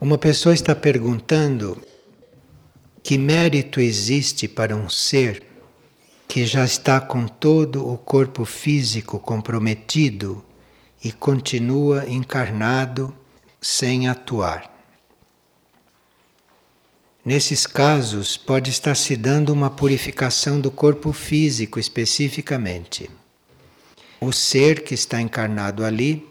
Uma pessoa está perguntando que mérito existe para um ser que já está com todo o corpo físico comprometido e continua encarnado sem atuar. Nesses casos, pode estar se dando uma purificação do corpo físico especificamente. O ser que está encarnado ali,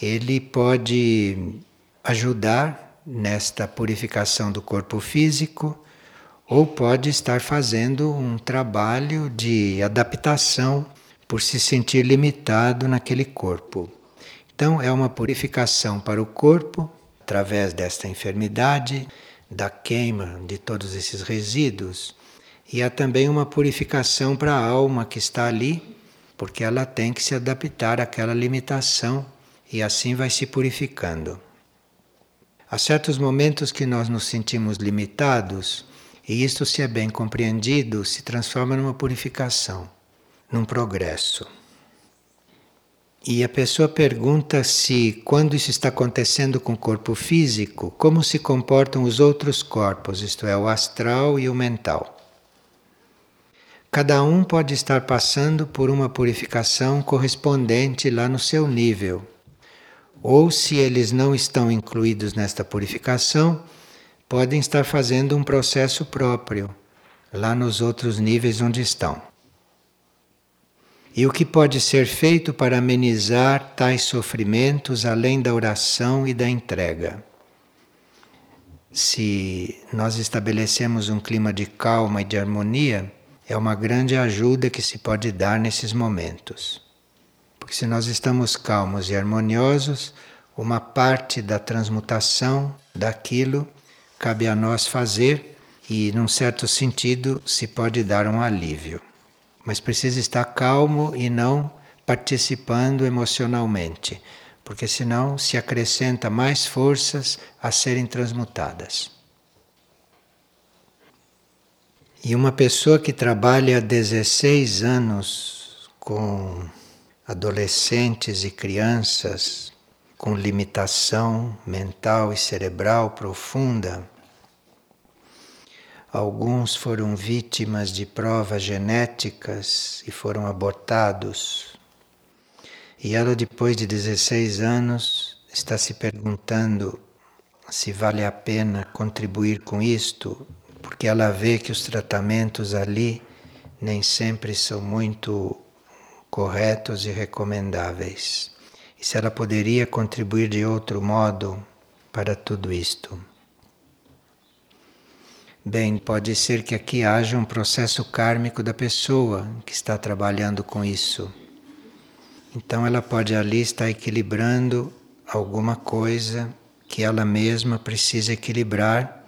ele pode ajudar nesta purificação do corpo físico, ou pode estar fazendo um trabalho de adaptação por se sentir limitado naquele corpo. Então, é uma purificação para o corpo, através desta enfermidade, da queima de todos esses resíduos, e há também uma purificação para a alma que está ali, porque ela tem que se adaptar àquela limitação e assim vai se purificando. Há certos momentos que nós nos sentimos limitados, e isto, se é bem compreendido, se transforma numa purificação, num progresso. E a pessoa pergunta se, quando isso está acontecendo com o corpo físico, como se comportam os outros corpos, isto é, o astral e o mental. Cada um pode estar passando por uma purificação correspondente lá no seu nível ou se eles não estão incluídos nesta purificação, podem estar fazendo um processo próprio lá nos outros níveis onde estão. E o que pode ser feito para amenizar tais sofrimentos além da oração e da entrega? Se nós estabelecemos um clima de calma e de harmonia, é uma grande ajuda que se pode dar nesses momentos. Porque se nós estamos calmos e harmoniosos, uma parte da transmutação daquilo cabe a nós fazer e, num certo sentido, se pode dar um alívio. Mas precisa estar calmo e não participando emocionalmente, porque senão se acrescenta mais forças a serem transmutadas. E uma pessoa que trabalha há 16 anos com adolescentes e crianças com limitação mental e cerebral profunda. Alguns foram vítimas de provas genéticas e foram abortados. E ela, depois de 16 anos, está se perguntando se vale a pena contribuir com isto, porque ela vê que os tratamentos ali nem sempre são muito corretos e recomendáveis. E se ela poderia contribuir de outro modo para tudo isto? Bem, pode ser que aqui haja um processo kármico da pessoa que está trabalhando com isso. Então ela pode ali estar equilibrando alguma coisa que ela mesma precisa equilibrar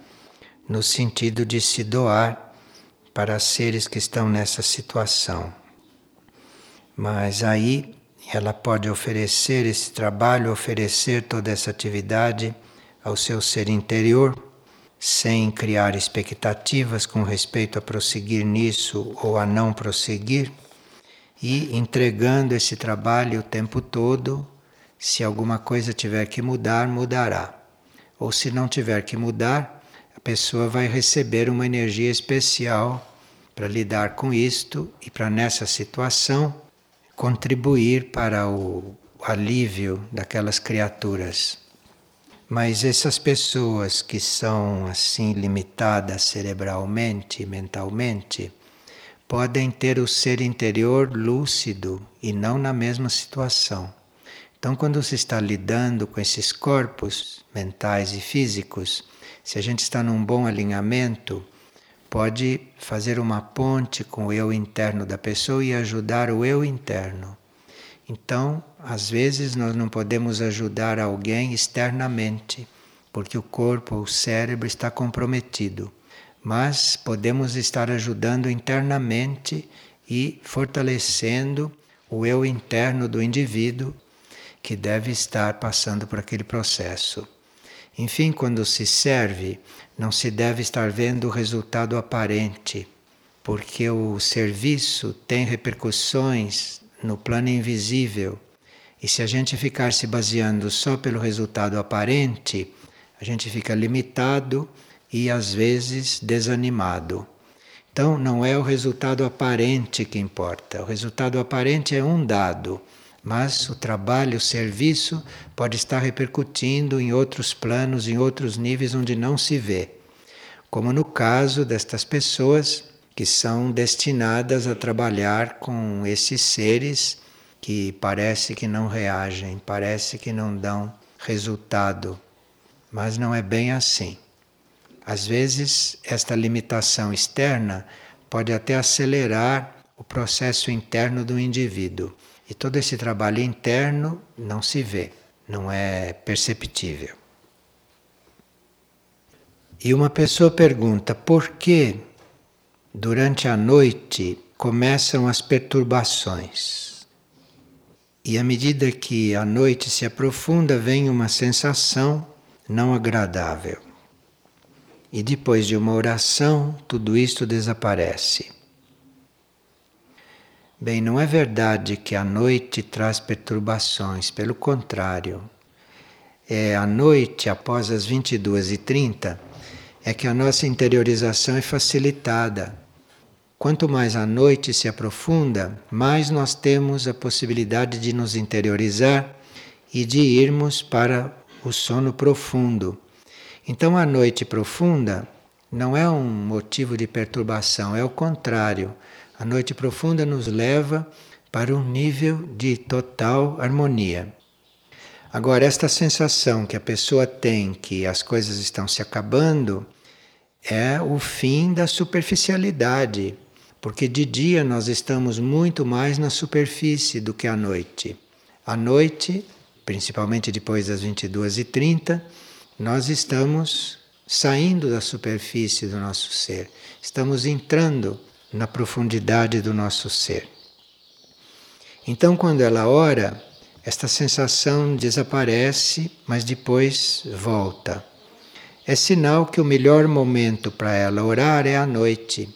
no sentido de se doar para seres que estão nessa situação. Mas aí ela pode oferecer esse trabalho, oferecer toda essa atividade ao seu ser interior, sem criar expectativas com respeito a prosseguir nisso ou a não prosseguir, e entregando esse trabalho o tempo todo. Se alguma coisa tiver que mudar, mudará. Ou se não tiver que mudar, a pessoa vai receber uma energia especial para lidar com isto e para nessa situação contribuir para o alívio daquelas criaturas. Mas essas pessoas que são assim limitadas cerebralmente, mentalmente, podem ter o ser interior lúcido e não na mesma situação. Então, quando se está lidando com esses corpos mentais e físicos, se a gente está num bom alinhamento, pode fazer uma ponte com o eu interno da pessoa e ajudar o eu interno. Então, às vezes nós não podemos ajudar alguém externamente, porque o corpo, o cérebro está comprometido, mas podemos estar ajudando internamente e fortalecendo o eu interno do indivíduo que deve estar passando por aquele processo. Enfim, quando se serve, não se deve estar vendo o resultado aparente, porque o serviço tem repercussões no plano invisível. E se a gente ficar se baseando só pelo resultado aparente, a gente fica limitado e às vezes desanimado. Então não é o resultado aparente que importa. O resultado aparente é um dado, mas o trabalho, o serviço pode estar repercutindo em outros planos, em outros níveis onde não se vê. Como no caso destas pessoas que são destinadas a trabalhar com esses seres que parece que não reagem, parece que não dão resultado, mas não é bem assim. Às vezes, esta limitação externa pode até acelerar o processo interno do indivíduo. E todo esse trabalho interno não se vê, não é perceptível. E uma pessoa pergunta por que durante a noite começam as perturbações. E à medida que a noite se aprofunda, vem uma sensação não agradável. E depois de uma oração, tudo isto desaparece. Bem, não é verdade que a noite traz perturbações, pelo contrário. É a noite após as 22h30 é que a nossa interiorização é facilitada. Quanto mais a noite se aprofunda, mais nós temos a possibilidade de nos interiorizar e de irmos para o sono profundo. Então a noite profunda não é um motivo de perturbação, é o contrário. A noite profunda nos leva para um nível de total harmonia. Agora, esta sensação que a pessoa tem que as coisas estão se acabando é o fim da superficialidade, porque de dia nós estamos muito mais na superfície do que à noite. À noite, principalmente depois das 22h30, nós estamos saindo da superfície do nosso ser, estamos entrando na profundidade do nosso ser. Então, quando ela ora, esta sensação desaparece, mas depois volta. É sinal que o melhor momento para ela orar é à noite.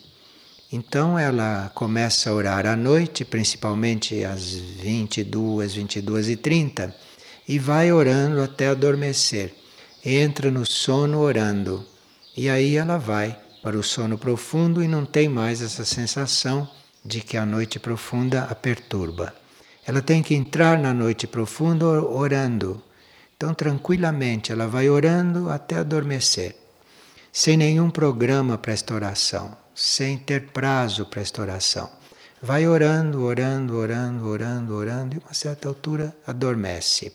Então ela começa a orar à noite, principalmente às 22, 22 e 30, e vai orando até adormecer. Entra no sono orando. E aí ela vai para o sono profundo e não tem mais essa sensação de que a noite profunda a perturba. Ela tem que entrar na noite profunda orando. Então, tranquilamente, ela vai orando até adormecer, sem nenhum programa para esta oração, sem ter prazo para esta oração. Vai orando, orando, orando, orando, orando, e a uma certa altura adormece.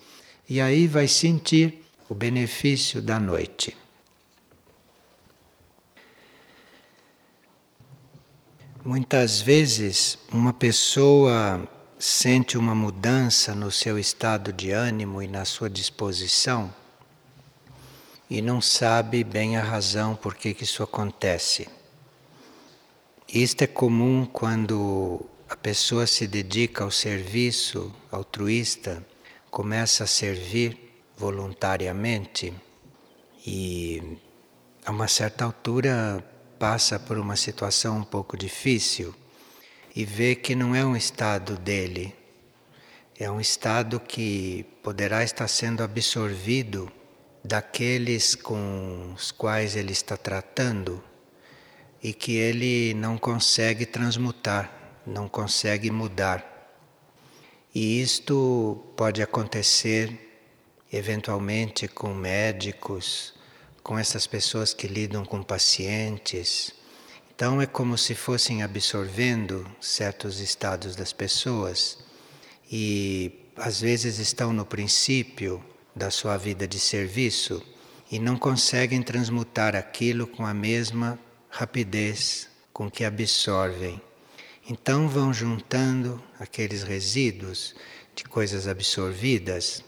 E aí vai sentir o benefício da noite. Muitas vezes, uma pessoa sente uma mudança no seu estado de ânimo e na sua disposição e não sabe bem a razão por que, isso acontece. Isto é comum quando a pessoa se dedica ao serviço altruísta, começa a servir voluntariamente e a uma certa altura passa por uma situação um pouco difícil e vê que não é um estado dele, é um estado que poderá estar sendo absorvido daqueles com os quais ele está tratando e que ele não consegue transmutar, não consegue mudar. E isto pode acontecer eventualmente com médicos, com essas pessoas que lidam com pacientes então é como se fossem absorvendo certos estados das pessoas e às vezes estão no princípio da sua vida de serviço e não conseguem transmutar aquilo com a mesma rapidez com que absorvem. Então vão juntando aqueles resíduos de coisas absorvidas,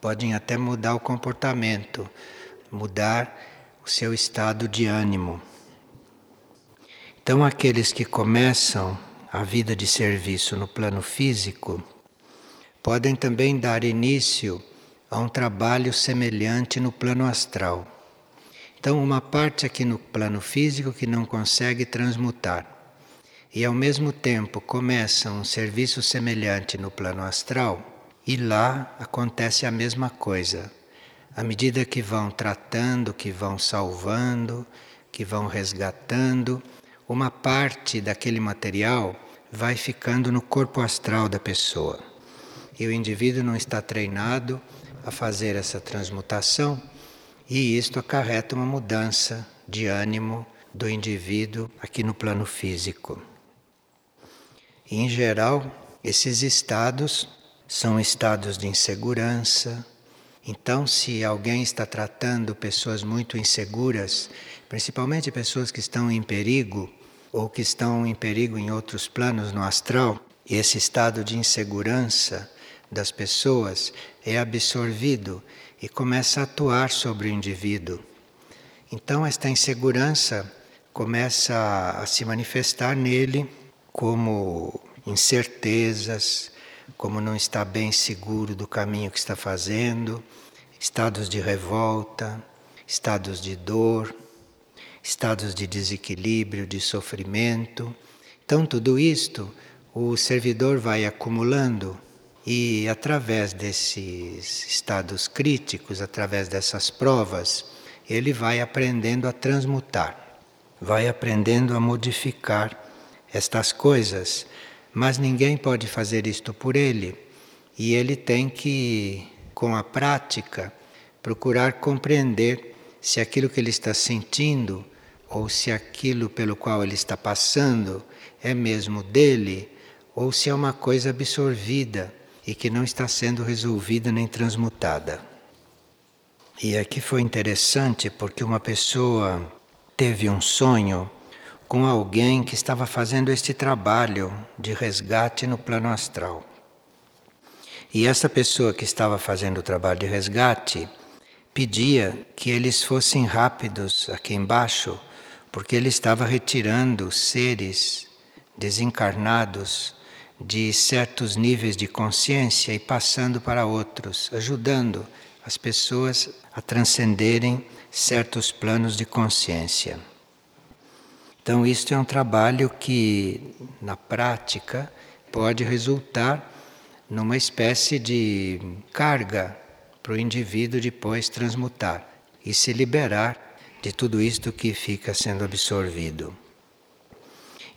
podem até mudar o comportamento, mudar o seu estado de ânimo. Então, aqueles que começam a vida de serviço no plano físico podem também dar início a um trabalho semelhante no plano astral. Então, uma parte aqui no plano físico que não consegue transmutar, e ao mesmo tempo começa um serviço semelhante no plano astral, e lá acontece a mesma coisa. À medida que vão tratando, que vão salvando, que vão resgatando, uma parte daquele material vai ficando no corpo astral da pessoa. E o indivíduo não está treinado a fazer essa transmutação, e isto acarreta uma mudança de ânimo do indivíduo aqui no plano físico. E, em geral, esses estados são estados de insegurança. Então, se alguém está tratando pessoas muito inseguras, principalmente pessoas que estão em perigo, ou que estão em perigo em outros planos no astral, e esse estado de insegurança das pessoas é absorvido e começa a atuar sobre o indivíduo. Então, esta insegurança começa a se manifestar nele como incertezas, como não está bem seguro do caminho que está fazendo, estados de revolta, estados de dor, estados de desequilíbrio, de sofrimento. Então, tudo isto o servidor vai acumulando e, através desses estados críticos, através dessas provas, ele vai aprendendo a transmutar, vai aprendendo a modificar estas coisas, mas ninguém pode fazer isto por ele e ele tem que, com a prática, procurar compreender se aquilo que ele está sentindo ou se aquilo pelo qual ele está passando é mesmo dele, ou se é uma coisa absorvida e que não está sendo resolvida nem transmutada. E aqui foi interessante porque uma pessoa teve um sonho com alguém que estava fazendo este trabalho de resgate no plano astral. E essa pessoa que estava fazendo o trabalho de resgate pedia que eles fossem rápidos aqui embaixo porque ele estava retirando seres desencarnados de certos níveis de consciência e passando para outros, ajudando as pessoas a transcenderem certos planos de consciência. Então, isto é um trabalho que, na prática, pode resultar numa espécie de carga para o indivíduo depois transmutar e se liberar de tudo isto que fica sendo absorvido.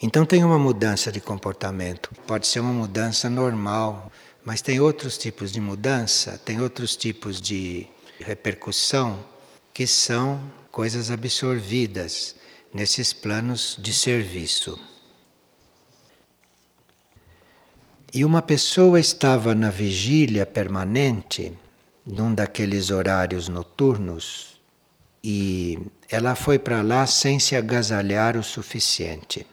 Então tem uma mudança de comportamento. Pode ser uma mudança normal, mas tem outros tipos de mudança, tem outros tipos de repercussão que são coisas absorvidas nesses planos de serviço. E uma pessoa estava na vigília permanente, num daqueles horários noturnos, e ela foi para lá sem se agasalhar o suficiente.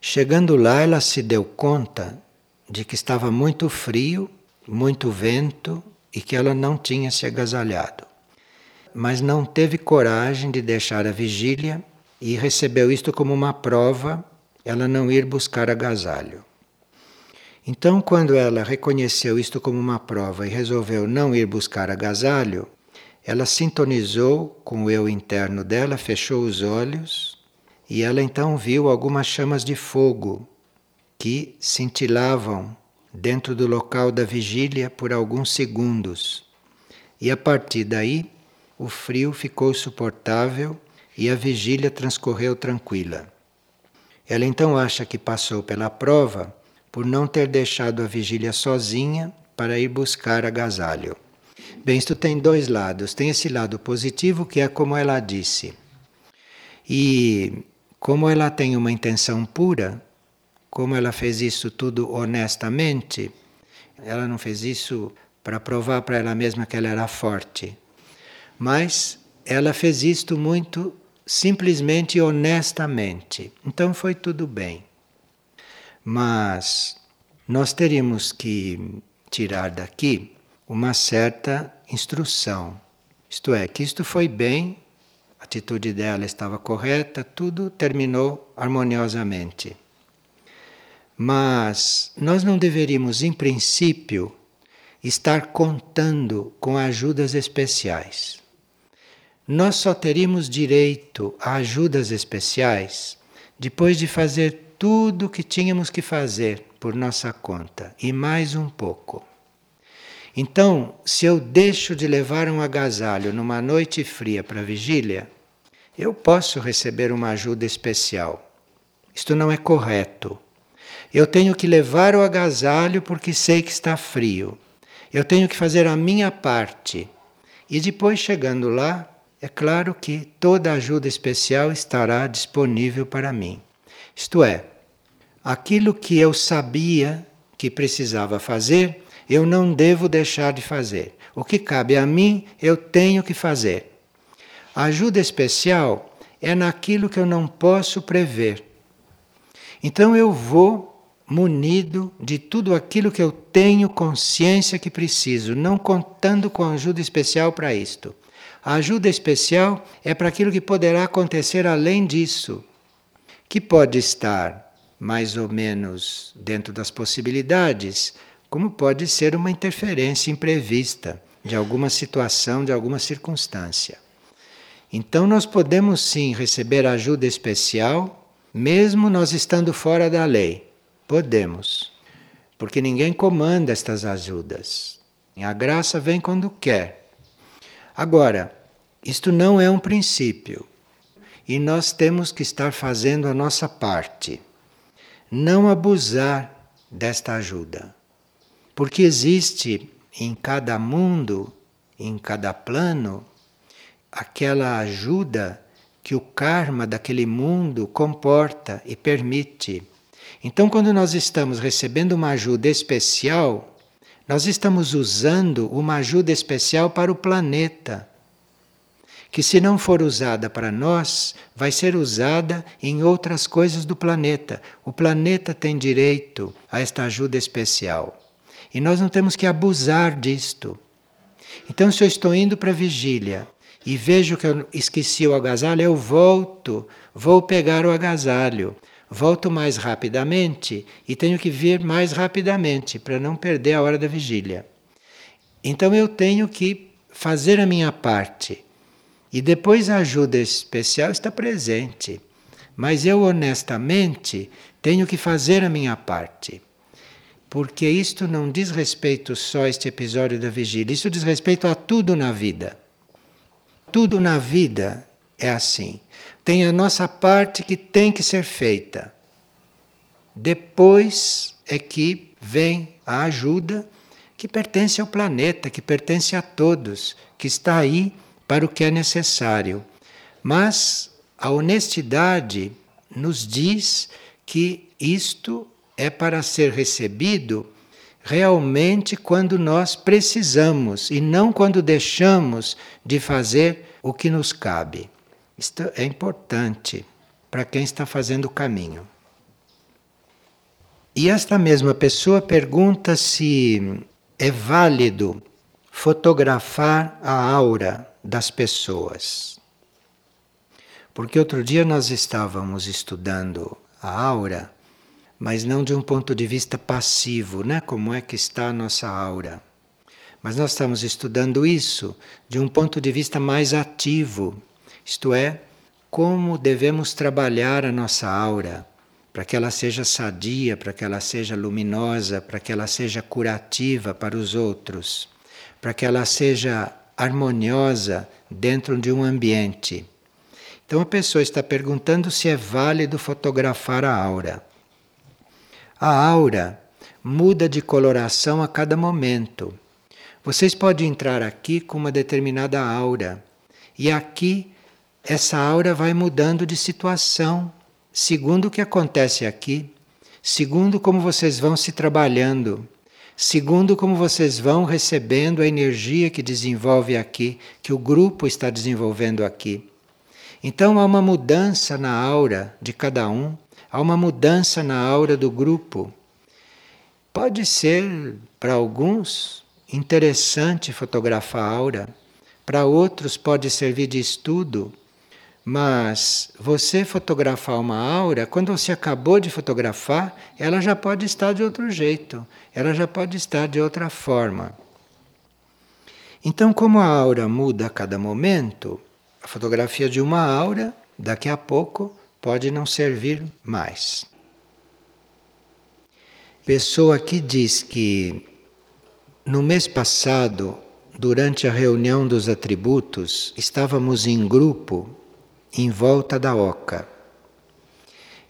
Chegando lá, ela se deu conta de que estava muito frio, muito vento e que ela não tinha se agasalhado. Mas não teve coragem de deixar a vigília e recebeu isto como uma prova ela não ir buscar agasalho. Então, quando ela reconheceu isto como uma prova e resolveu não ir buscar agasalho, ela sintonizou com o eu interno dela, fechou os olhos e ela então viu algumas chamas de fogo que cintilavam dentro do local da vigília por alguns segundos. E a partir daí, o frio ficou suportável e a vigília transcorreu tranquila. Ela então acha que passou pela prova por não ter deixado a vigília sozinha para ir buscar agasalho. Bem, isto tem dois lados. Tem esse lado positivo, que é como ela disse. E como ela tem uma intenção pura, como ela fez isso tudo honestamente, ela não fez isso para provar para ela mesma que ela era forte. Mas ela fez isto muito simplesmente e honestamente. Então foi tudo bem. Mas nós teríamos que tirar daqui uma certa instrução. Isto é, que isto foi bem, a atitude dela estava correta, tudo terminou harmoniosamente. Mas nós não deveríamos, em princípio, estar contando com ajudas especiais. Nós só teríamos direito a ajudas especiais depois de fazer tudo o que tínhamos que fazer por nossa conta e mais um pouco. Então, se eu deixo de levar um agasalho numa noite fria para vigília, eu posso receber uma ajuda especial. Isto não é correto. Eu tenho que levar o agasalho porque sei que está frio. Eu tenho que fazer a minha parte. E depois, chegando lá, é claro que toda ajuda especial estará disponível para mim. Isto é, aquilo que eu sabia que precisava fazer, eu não devo deixar de fazer. O que cabe a mim, eu tenho que fazer. A ajuda especial é naquilo que eu não posso prever. Então eu vou munido de tudo aquilo que eu tenho consciência que preciso, não contando com ajuda especial para isto. A ajuda especial é para aquilo que poderá acontecer além disso, que pode estar mais ou menos dentro das possibilidades, como pode ser uma interferência imprevista de alguma situação, de alguma circunstância. Então, nós podemos sim receber ajuda especial, mesmo nós estando fora da lei. Podemos, porque ninguém comanda estas ajudas. A graça vem quando quer. Agora, isto não é um princípio e nós temos que estar fazendo a nossa parte. Não abusar desta ajuda. Porque existe em cada mundo, em cada plano, aquela ajuda que o karma daquele mundo comporta e permite. Então, quando nós estamos recebendo uma ajuda especial, nós estamos usando uma ajuda especial para o planeta. Que, se não for usada para nós, vai ser usada em outras coisas do planeta. O planeta tem direito a esta ajuda especial. E nós não temos que abusar disto. Então, se eu estou indo para a vigília e vejo que eu esqueci o agasalho, eu volto, vou pegar o agasalho. Volto mais rapidamente e tenho que vir mais rapidamente para não perder a hora da vigília. Então eu tenho que fazer a minha parte. E depois a ajuda especial está presente. Mas eu honestamente tenho que fazer a minha parte porque isto não diz respeito só a este episódio da vigília, isso diz respeito a tudo na vida. Tudo na vida é assim. Tem a nossa parte que tem que ser feita. Depois é que vem a ajuda que pertence ao planeta, que pertence a todos, que está aí para o que é necessário. Mas a honestidade nos diz que isto é para ser recebido realmente quando nós precisamos e não quando deixamos de fazer o que nos cabe. Isto é importante para quem está fazendo o caminho. E esta mesma pessoa pergunta se é válido fotografar a aura das pessoas. Porque outro dia nós estávamos estudando a aura mas não de um ponto de vista passivo, né? Como é que está a nossa aura. Mas nós estamos estudando isso de um ponto de vista mais ativo, isto é, como devemos trabalhar a nossa aura para que ela seja sadia, para que ela seja luminosa, para que ela seja curativa para os outros, para que ela seja harmoniosa dentro de um ambiente. Então a pessoa está perguntando se é válido fotografar a aura. A aura muda de coloração a cada momento. Vocês podem entrar aqui com uma determinada aura, e aqui essa aura vai mudando de situação, segundo o que acontece aqui, segundo como vocês vão se trabalhando, segundo como vocês vão recebendo a energia que desenvolve aqui, que o grupo está desenvolvendo aqui. Então há uma mudança na aura de cada um há uma mudança na aura do grupo. Pode ser, para alguns, interessante fotografar a aura, para outros pode servir de estudo, mas você fotografar uma aura, quando você acabou de fotografar, ela já pode estar de outro jeito, ela já pode estar de outra forma. Então, como a aura muda a cada momento, a fotografia de uma aura, daqui a pouco, pode não servir mais. Pessoa que diz que No mês passado, durante a reunião dos atributos, estávamos em grupo em volta da oca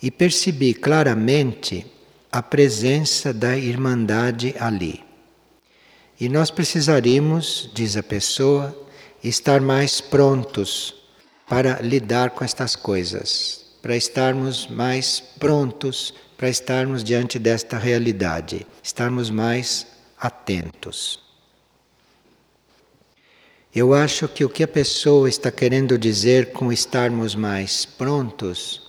e percebi claramente a presença da Irmandade ali. E nós precisaríamos, diz a pessoa, estar mais prontos para lidar com estas coisas, para estarmos mais prontos para estarmos diante desta realidade, estarmos mais atentos. Eu acho que o que a pessoa está querendo dizer com estarmos mais prontos,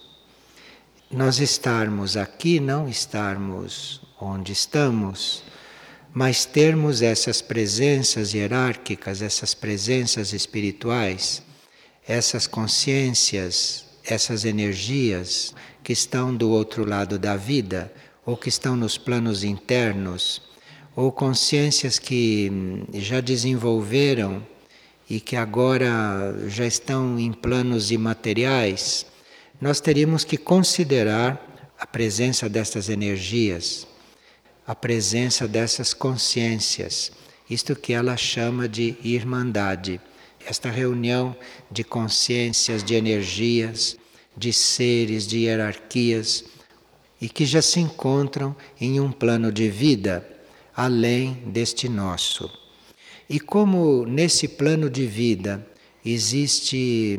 nós estarmos aqui, não estarmos onde estamos, mas termos essas presenças hierárquicas, essas presenças espirituais, essas consciências, essas energias que estão do outro lado da vida, ou que estão nos planos internos, ou consciências que já desenvolveram e que agora já estão em planos imateriais, nós teríamos que considerar a presença dessas energias, a presença dessas consciências, isto que ela chama de irmandade, esta reunião de consciências, de energias, de seres, de hierarquias, e que já se encontram em um plano de vida além deste nosso. E como nesse plano de vida existe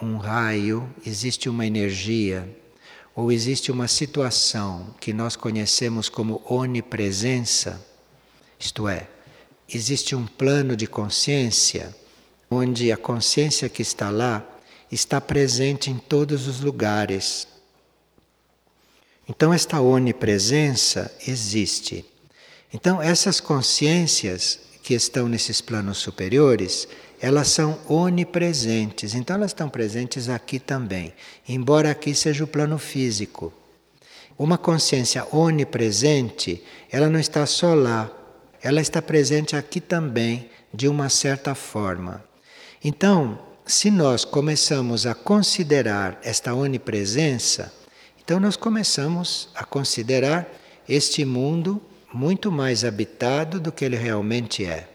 um raio, existe uma energia, ou existe uma situação que nós conhecemos como onipresença, isto é, existe um plano de consciência onde a consciência que está lá está presente em todos os lugares. Então, esta onipresença existe. Então, essas consciências que estão nesses planos superiores, elas são onipresentes. Então, elas estão presentes aqui também, embora aqui seja o plano físico. Uma consciência onipresente, ela não está só lá, ela está presente aqui também, de uma certa forma. Então, se nós começamos a considerar esta onipresença, então nós começamos a considerar este mundo muito mais habitado do que ele realmente é.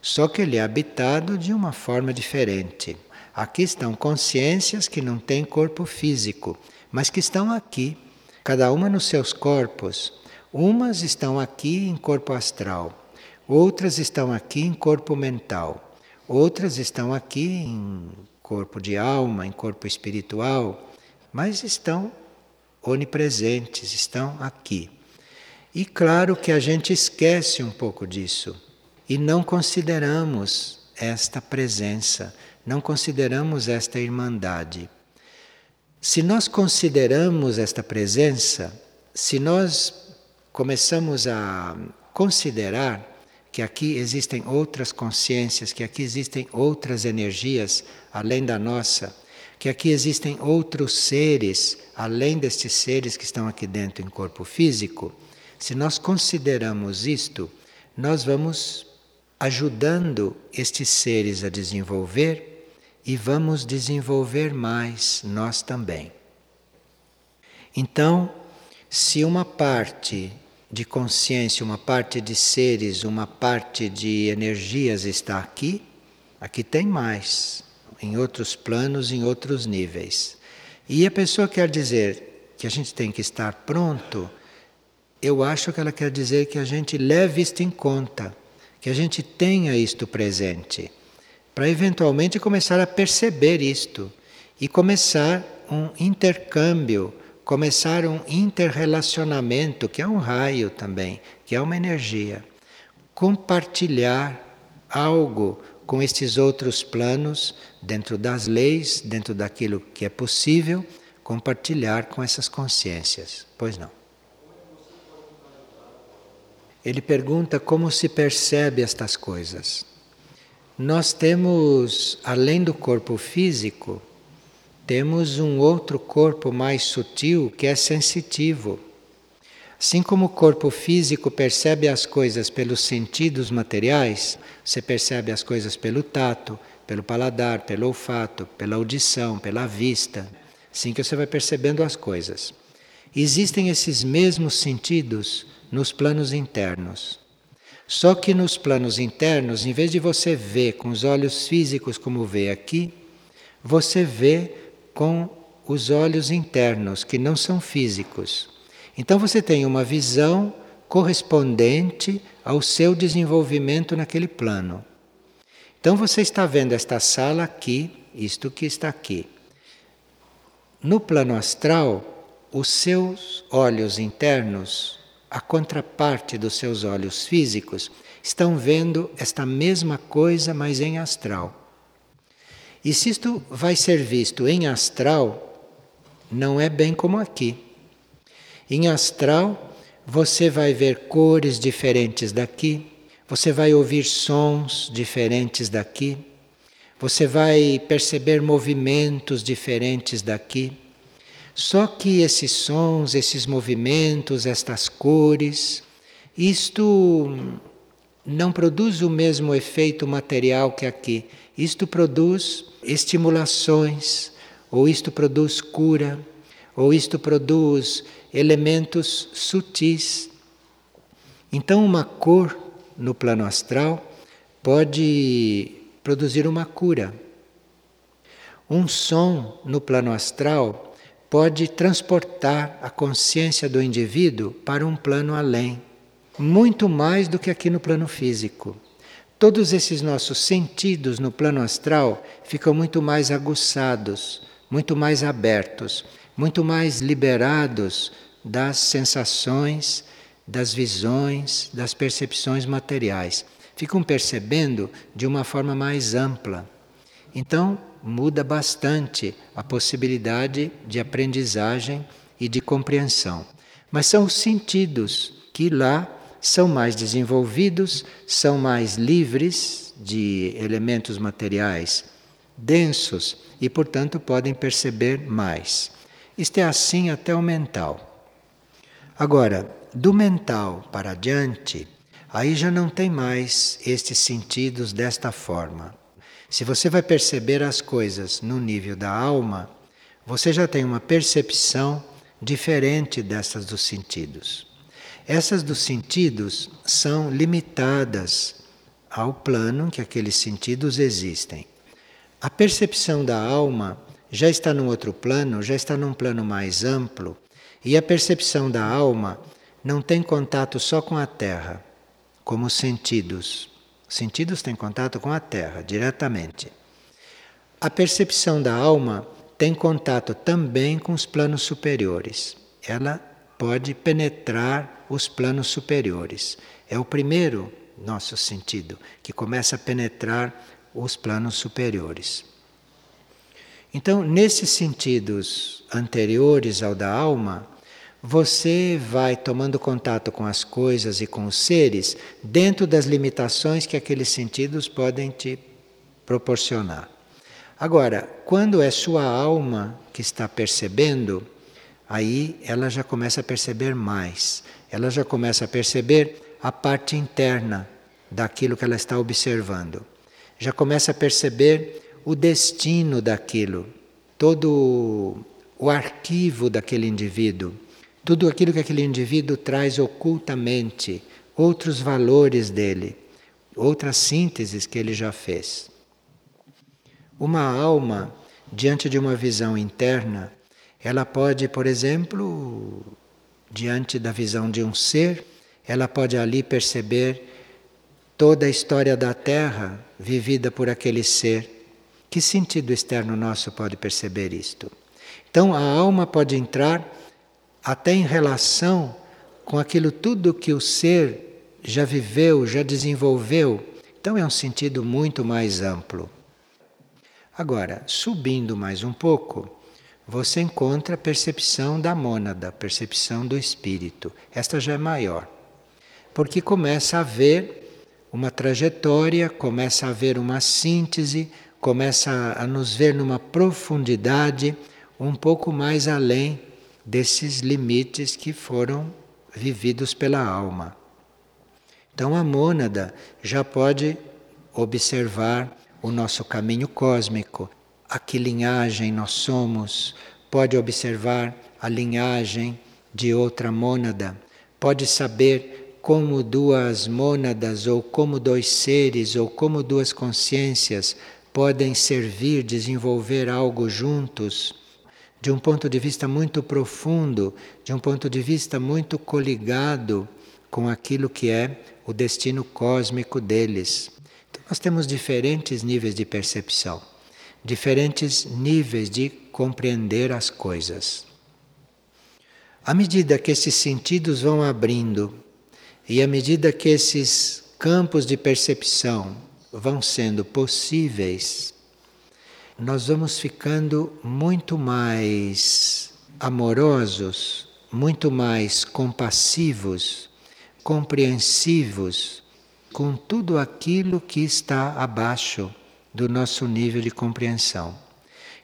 Só que ele é habitado de uma forma diferente. Aqui estão consciências que não têm corpo físico, mas que estão aqui, cada uma nos seus corpos. Umas estão aqui em corpo astral, outras estão aqui em corpo mental. Outras estão aqui em corpo de alma, em corpo espiritual, mas estão onipresentes, estão aqui. E claro que a gente esquece um pouco disso e não consideramos esta presença, não consideramos esta irmandade. Se nós consideramos esta presença, se nós começamos a considerar que aqui existem outras consciências, que aqui existem outras energias além da nossa, que aqui existem outros seres além destes seres que estão aqui dentro em corpo físico. Se nós consideramos isto, nós vamos ajudando estes seres a desenvolver e vamos desenvolver mais nós também. Então, se uma parte de consciência, uma parte de seres, uma parte de energias está aqui, aqui tem mais, em outros planos, em outros níveis. E a pessoa quer dizer que a gente tem que estar pronto, eu acho que ela quer dizer que a gente leve isto em conta, que a gente tenha isto presente, para eventualmente começar a perceber isto e começar um intercâmbio começar um interrelacionamento, que é um raio também, que é uma energia. Compartilhar algo com estes outros planos, dentro das leis, dentro daquilo que é possível, compartilhar com essas consciências. Pois não. Ele pergunta como se percebe estas coisas. Nós temos, além do corpo físico, temos um outro corpo mais sutil que é sensitivo. Assim como o corpo físico percebe as coisas pelos sentidos materiais, você percebe as coisas pelo tato, pelo paladar, pelo olfato, pela audição, pela vista. Assim que você vai percebendo as coisas. Existem esses mesmos sentidos nos planos internos. Só que nos planos internos, em vez de você ver com os olhos físicos como vê aqui, você vê com os olhos internos, que não são físicos. Então você tem uma visão correspondente ao seu desenvolvimento naquele plano. Então você está vendo esta sala aqui, isto que está aqui. No plano astral, os seus olhos internos, a contraparte dos seus olhos físicos, estão vendo esta mesma coisa, mas em astral. E se isto vai ser visto em astral, não é bem como aqui. Em astral, você vai ver cores diferentes daqui, você vai ouvir sons diferentes daqui, você vai perceber movimentos diferentes daqui. Só que esses sons, esses movimentos, estas cores, isto não produz o mesmo efeito material que aqui. Isto produz estimulações, ou isto produz cura, ou isto produz elementos sutis. Então, uma cor no plano astral pode produzir uma cura. Um som no plano astral pode transportar a consciência do indivíduo para um plano além, muito mais do que aqui no plano físico. Todos esses nossos sentidos no plano astral ficam muito mais aguçados, muito mais abertos, muito mais liberados das sensações, das visões, das percepções materiais. Ficam percebendo de uma forma mais ampla. Então, muda bastante a possibilidade de aprendizagem e de compreensão. Mas são os sentidos que lá são mais desenvolvidos, são mais livres de elementos materiais densos e, portanto, podem perceber mais. Isto é assim até o mental. Agora, do mental para adiante, aí já não tem mais estes sentidos desta forma. Se você vai perceber as coisas no nível da alma, você já tem uma percepção diferente dessas dos sentidos. Essas dos sentidos são limitadas ao plano em que aqueles sentidos existem. A percepção da alma já está num outro plano, já está num plano mais amplo, e a percepção da alma não tem contato só com a terra, como os sentidos. Os sentidos têm contato com a Terra diretamente. A percepção da alma tem contato também com os planos superiores. Ela pode penetrar os planos superiores. É o primeiro nosso sentido que começa a penetrar os planos superiores. Então, nesses sentidos anteriores ao da alma, você vai tomando contato com as coisas e com os seres dentro das limitações que aqueles sentidos podem te proporcionar. Agora, quando é sua alma que está percebendo, aí ela já começa a perceber mais. Ela já começa a perceber a parte interna daquilo que ela está observando. Já começa a perceber o destino daquilo, todo o arquivo daquele indivíduo tudo aquilo que aquele indivíduo traz ocultamente, outros valores dele, outras sínteses que ele já fez. Uma alma, diante de uma visão interna, ela pode, por exemplo, diante da visão de um ser, ela pode ali perceber toda a história da Terra vivida por aquele ser. Que sentido externo nosso pode perceber isto? Então a alma pode entrar até em relação com aquilo tudo que o ser já viveu, já desenvolveu. Então é um sentido muito mais amplo. Agora, subindo mais um pouco, você encontra a percepção da mônada, a percepção do espírito. Esta já é maior. Porque começa a haver uma trajetória, começa a haver uma síntese, começa a nos ver numa profundidade um pouco mais além desses limites que foram vividos pela alma. Então a mônada já pode observar o nosso caminho cósmico, a que linhagem nós somos, pode observar a linhagem de outra mônada, pode saber como duas mônadas, ou como dois seres, ou como duas consciências podem servir, desenvolver algo juntos, de um ponto de vista muito profundo, de um ponto de vista muito coligado com aquilo que é o destino cósmico deles. Então, nós temos diferentes níveis de percepção, diferentes níveis de compreender as coisas. À medida que esses sentidos vão abrindo e à medida que esses campos de percepção vão sendo possíveis, nós vamos ficando muito mais amorosos, muito mais compassivos, compreensivos com tudo aquilo que está abaixo do nosso nível de compreensão.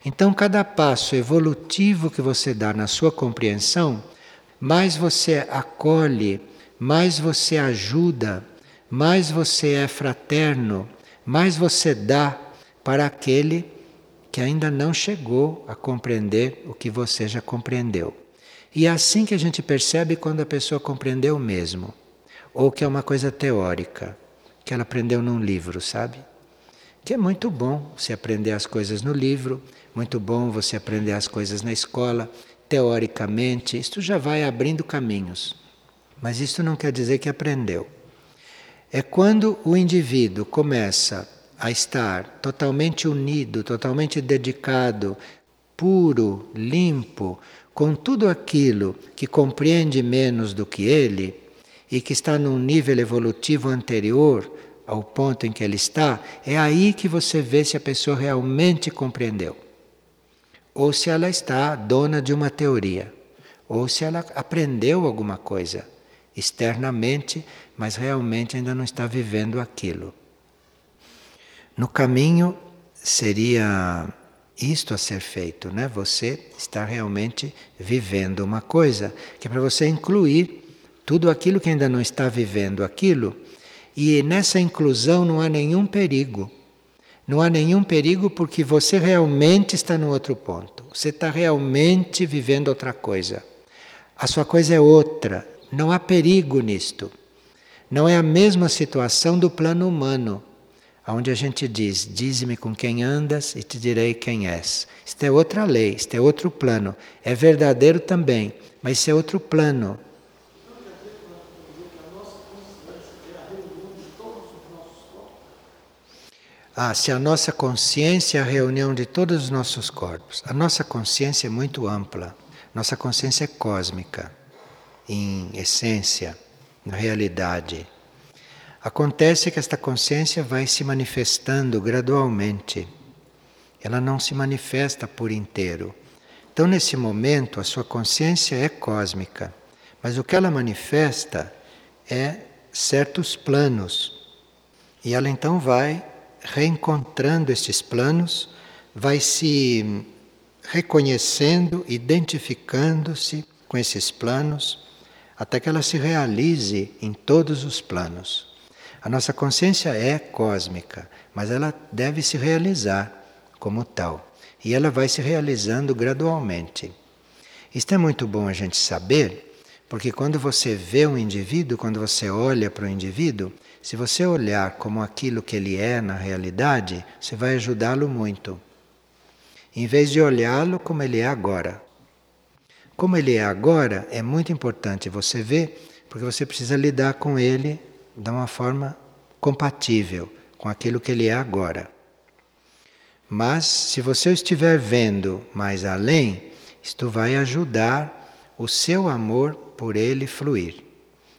Então, cada passo evolutivo que você dá na sua compreensão, mais você acolhe, mais você ajuda, mais você é fraterno, mais você dá para aquele que ainda não chegou a compreender o que você já compreendeu. E é assim que a gente percebe quando a pessoa compreendeu mesmo, ou que é uma coisa teórica, que ela aprendeu num livro, sabe? Que é muito bom você aprender as coisas no livro, muito bom você aprender as coisas na escola, teoricamente, isto já vai abrindo caminhos. Mas isso não quer dizer que aprendeu. É quando o indivíduo começa a estar totalmente unido, totalmente dedicado, puro, limpo, com tudo aquilo que compreende menos do que ele e que está num nível evolutivo anterior ao ponto em que ele está, é aí que você vê se a pessoa realmente compreendeu ou se ela está dona de uma teoria, ou se ela aprendeu alguma coisa externamente, mas realmente ainda não está vivendo aquilo. No caminho seria isto a ser feito, né? Você está realmente vivendo uma coisa que é para você incluir tudo aquilo que ainda não está vivendo aquilo, e nessa inclusão não há nenhum perigo. Não há nenhum perigo porque você realmente está no outro ponto. Você está realmente vivendo outra coisa. A sua coisa é outra. Não há perigo nisto. Não é a mesma situação do plano humano, onde a gente diz: Dize-me com quem andas e te direi quem és. Isto é outra lei, isto é outro plano. É verdadeiro também, mas isso é outro plano. Ah, se a nossa consciência é a reunião de todos os nossos corpos. A nossa consciência é muito ampla. Nossa consciência é cósmica, em essência, na realidade. Acontece que esta consciência vai se manifestando gradualmente. Ela não se manifesta por inteiro. Então, nesse momento, a sua consciência é cósmica, mas o que ela manifesta é certos planos. E ela então vai reencontrando estes planos, vai se reconhecendo, identificando-se com esses planos, até que ela se realize em todos os planos. A nossa consciência é cósmica, mas ela deve se realizar como tal. E ela vai se realizando gradualmente. Isto é muito bom a gente saber, porque quando você vê um indivíduo, quando você olha para o indivíduo, se você olhar como aquilo que ele é na realidade, você vai ajudá-lo muito. Em vez de olhá-lo como ele é agora. Como ele é agora, é muito importante você ver, porque você precisa lidar com ele de uma forma compatível com aquilo que ele é agora. Mas se você estiver vendo mais além, isto vai ajudar o seu amor por ele fluir.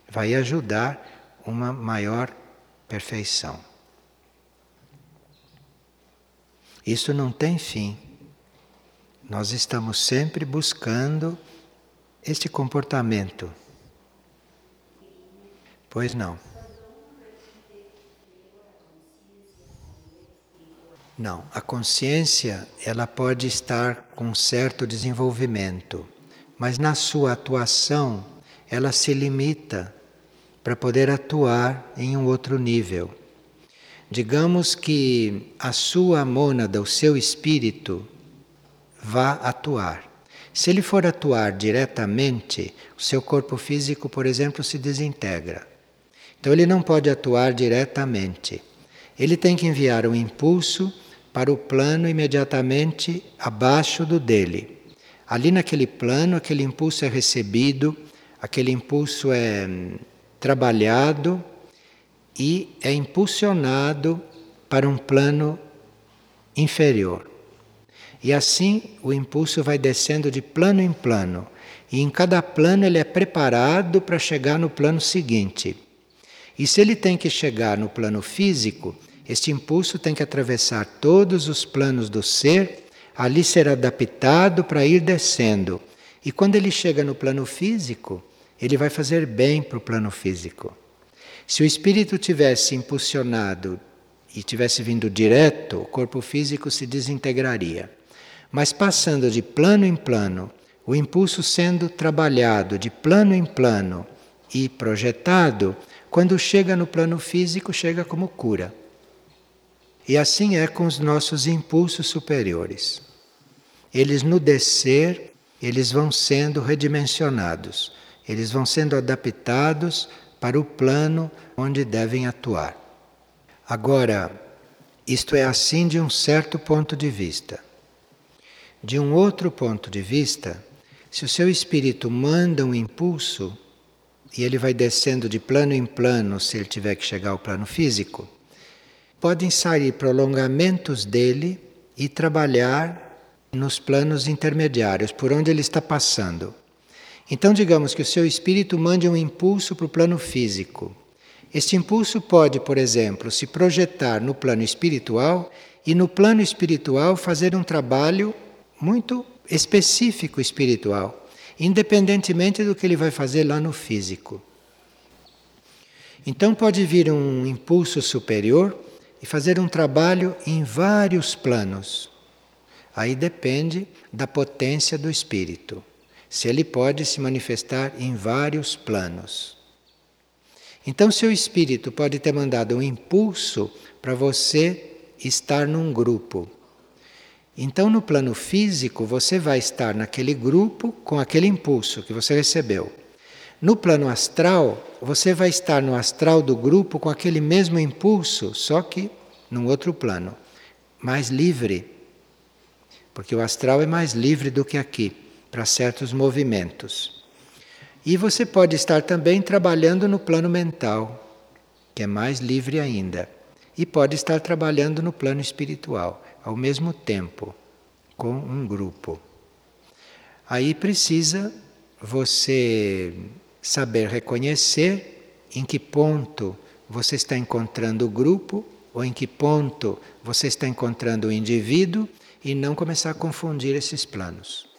Vai ajudar uma maior perfeição. Isso não tem fim. Nós estamos sempre buscando este comportamento. Pois não. Não, a consciência ela pode estar com um certo desenvolvimento, mas na sua atuação ela se limita para poder atuar em um outro nível. Digamos que a sua mônada, o seu espírito, vá atuar. Se ele for atuar diretamente, o seu corpo físico, por exemplo, se desintegra. Então ele não pode atuar diretamente. Ele tem que enviar um impulso para o plano imediatamente abaixo do dele. Ali naquele plano, aquele impulso é recebido, aquele impulso é hum, trabalhado e é impulsionado para um plano inferior. E assim o impulso vai descendo de plano em plano, e em cada plano ele é preparado para chegar no plano seguinte. E se ele tem que chegar no plano físico, este impulso tem que atravessar todos os planos do ser, ali ser adaptado para ir descendo. E quando ele chega no plano físico, ele vai fazer bem para o plano físico. Se o espírito tivesse impulsionado e tivesse vindo direto, o corpo físico se desintegraria. Mas passando de plano em plano, o impulso sendo trabalhado de plano em plano e projetado, quando chega no plano físico, chega como cura. E assim é com os nossos impulsos superiores. Eles no descer, eles vão sendo redimensionados, eles vão sendo adaptados para o plano onde devem atuar. Agora, isto é assim de um certo ponto de vista. De um outro ponto de vista, se o seu espírito manda um impulso, e ele vai descendo de plano em plano se ele tiver que chegar ao plano físico, podem sair prolongamentos dele e trabalhar nos planos intermediários, por onde ele está passando. Então, digamos que o seu espírito mande um impulso para o plano físico. Este impulso pode, por exemplo, se projetar no plano espiritual e no plano espiritual fazer um trabalho muito específico espiritual independentemente do que ele vai fazer lá no físico. Então pode vir um impulso superior e fazer um trabalho em vários planos. Aí depende da potência do espírito, se ele pode se manifestar em vários planos. Então, seu espírito pode ter mandado um impulso para você estar num grupo. Então, no plano físico, você vai estar naquele grupo com aquele impulso que você recebeu. No plano astral, você vai estar no astral do grupo com aquele mesmo impulso, só que num outro plano, mais livre. Porque o astral é mais livre do que aqui, para certos movimentos. E você pode estar também trabalhando no plano mental, que é mais livre ainda. E pode estar trabalhando no plano espiritual ao mesmo tempo com um grupo. Aí precisa você saber reconhecer em que ponto você está encontrando o grupo ou em que ponto você está encontrando o indivíduo e não começar a confundir esses planos.